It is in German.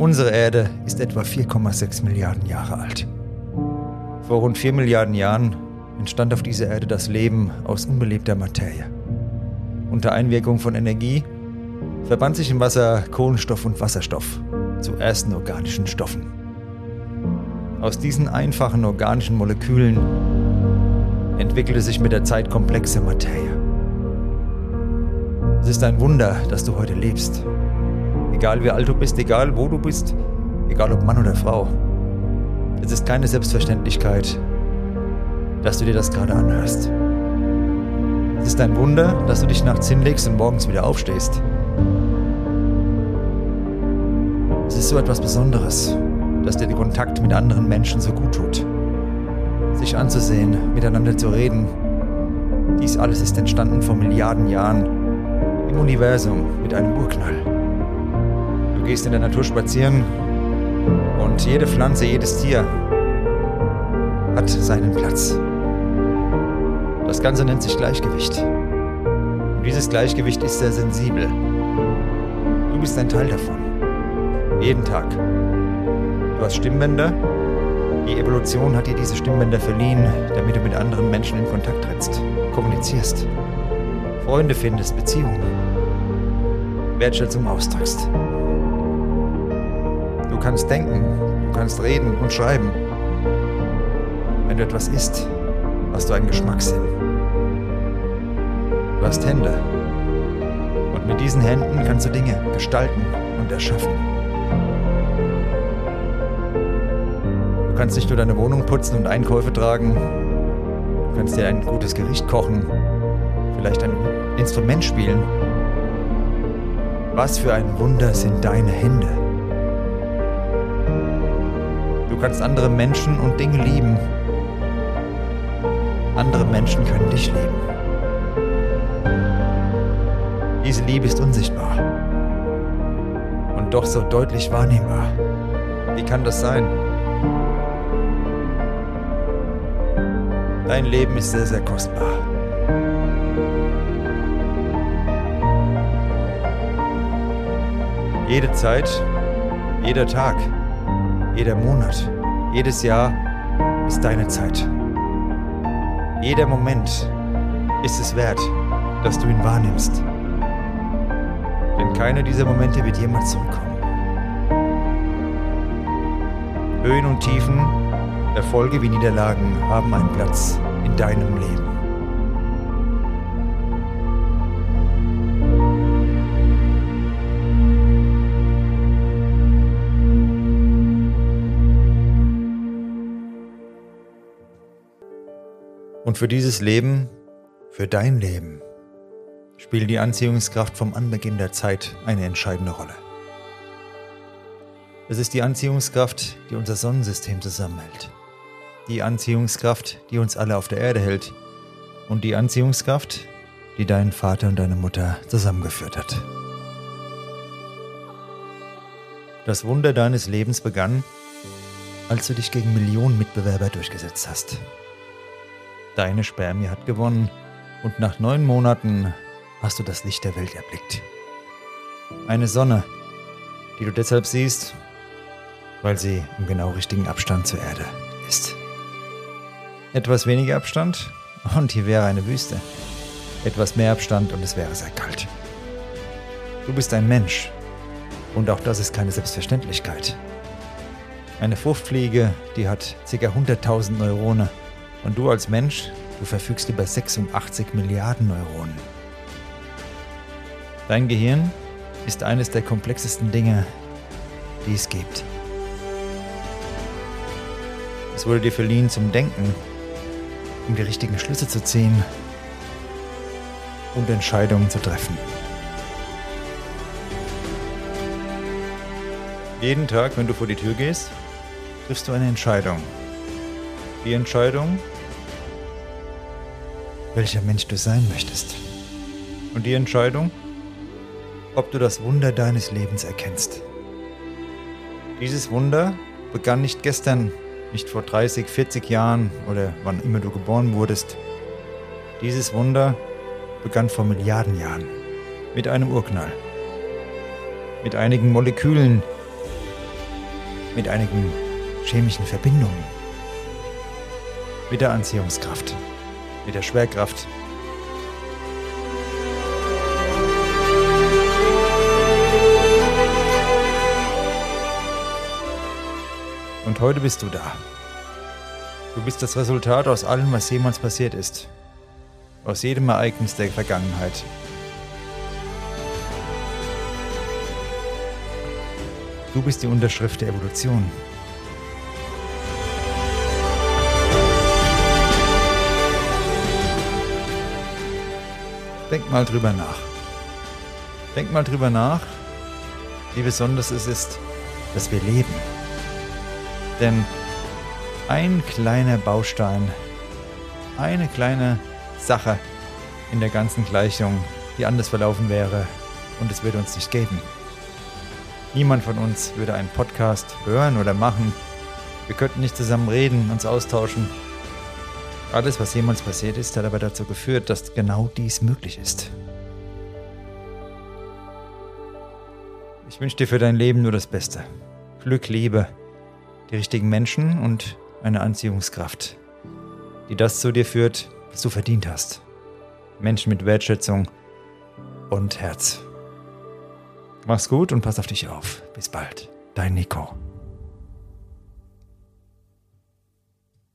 Unsere Erde ist etwa 4,6 Milliarden Jahre alt. Vor rund 4 Milliarden Jahren entstand auf dieser Erde das Leben aus unbelebter Materie. Unter Einwirkung von Energie verband sich im Wasser Kohlenstoff und Wasserstoff zu ersten organischen Stoffen. Aus diesen einfachen organischen Molekülen entwickelte sich mit der Zeit komplexe Materie. Es ist ein Wunder, dass du heute lebst. Egal wie alt du bist, egal wo du bist, egal ob Mann oder Frau. Es ist keine Selbstverständlichkeit, dass du dir das gerade anhörst. Es ist ein Wunder, dass du dich nachts hinlegst und morgens wieder aufstehst. Es ist so etwas Besonderes, dass dir der Kontakt mit anderen Menschen so gut tut. Sich anzusehen, miteinander zu reden. Dies alles ist entstanden vor Milliarden Jahren im Universum mit einem Urknall. Du gehst in der Natur spazieren und jede Pflanze, jedes Tier hat seinen Platz. Das Ganze nennt sich Gleichgewicht. Und dieses Gleichgewicht ist sehr sensibel. Du bist ein Teil davon. Jeden Tag. Du hast Stimmbänder. Die Evolution hat dir diese Stimmbänder verliehen, damit du mit anderen Menschen in Kontakt trittst, kommunizierst, Freunde findest, Beziehungen, Wertschätzung ausdrückst. Du kannst denken, du kannst reden und schreiben. Wenn du etwas isst, hast du einen Geschmackssinn. Du hast Hände. Und mit diesen Händen kannst du Dinge gestalten und erschaffen. Du kannst nicht nur deine Wohnung putzen und Einkäufe tragen. Du kannst dir ein gutes Gericht kochen. Vielleicht ein Instrument spielen. Was für ein Wunder sind deine Hände. Du kannst andere Menschen und Dinge lieben. Andere Menschen können dich lieben. Diese Liebe ist unsichtbar und doch so deutlich wahrnehmbar. Wie kann das sein? Dein Leben ist sehr, sehr kostbar. Jede Zeit, jeder Tag, jeder Monat, jedes Jahr ist deine Zeit. Jeder Moment ist es wert, dass du ihn wahrnimmst. Denn keiner dieser Momente wird jemals zurückkommen. Höhen und Tiefen, Erfolge wie Niederlagen haben einen Platz in deinem Leben. Und für dieses Leben, für dein Leben, spielt die Anziehungskraft vom Anbeginn der Zeit eine entscheidende Rolle. Es ist die Anziehungskraft, die unser Sonnensystem zusammenhält. Die Anziehungskraft, die uns alle auf der Erde hält. Und die Anziehungskraft, die deinen Vater und deine Mutter zusammengeführt hat. Das Wunder deines Lebens begann, als du dich gegen Millionen Mitbewerber durchgesetzt hast. Deine Spermie hat gewonnen und nach neun Monaten hast du das Licht der Welt erblickt. Eine Sonne, die du deshalb siehst, weil sie im genau richtigen Abstand zur Erde ist. Etwas weniger Abstand und hier wäre eine Wüste. Etwas mehr Abstand und es wäre sehr kalt. Du bist ein Mensch und auch das ist keine Selbstverständlichkeit. Eine Fruchtfliege, die hat ca. 100.000 Neurone und du als Mensch, du verfügst über 86 Milliarden Neuronen. Dein Gehirn ist eines der komplexesten Dinge, die es gibt. Es wurde dir verliehen zum Denken, um die richtigen Schlüsse zu ziehen und Entscheidungen zu treffen. Jeden Tag, wenn du vor die Tür gehst, triffst du eine Entscheidung. Die Entscheidung, welcher Mensch du sein möchtest. Und die Entscheidung, ob du das Wunder deines Lebens erkennst. Dieses Wunder begann nicht gestern, nicht vor 30, 40 Jahren oder wann immer du geboren wurdest. Dieses Wunder begann vor Milliarden Jahren mit einem Urknall. Mit einigen Molekülen, mit einigen chemischen Verbindungen. Mit der Anziehungskraft, mit der Schwerkraft. Und heute bist du da. Du bist das Resultat aus allem, was jemals passiert ist. Aus jedem Ereignis der Vergangenheit. Du bist die Unterschrift der Evolution. Mal drüber nach. Denk mal drüber nach, wie besonders es ist, dass wir leben. Denn ein kleiner Baustein, eine kleine Sache in der ganzen Gleichung, die anders verlaufen wäre und es würde uns nicht geben. Niemand von uns würde einen Podcast hören oder machen. Wir könnten nicht zusammen reden, uns austauschen. Alles, was jemals passiert ist, hat aber dazu geführt, dass genau dies möglich ist. Ich wünsche dir für dein Leben nur das Beste. Glück, Liebe, die richtigen Menschen und eine Anziehungskraft, die das zu dir führt, was du verdient hast. Menschen mit Wertschätzung und Herz. Mach's gut und pass auf dich auf. Bis bald. Dein Nico.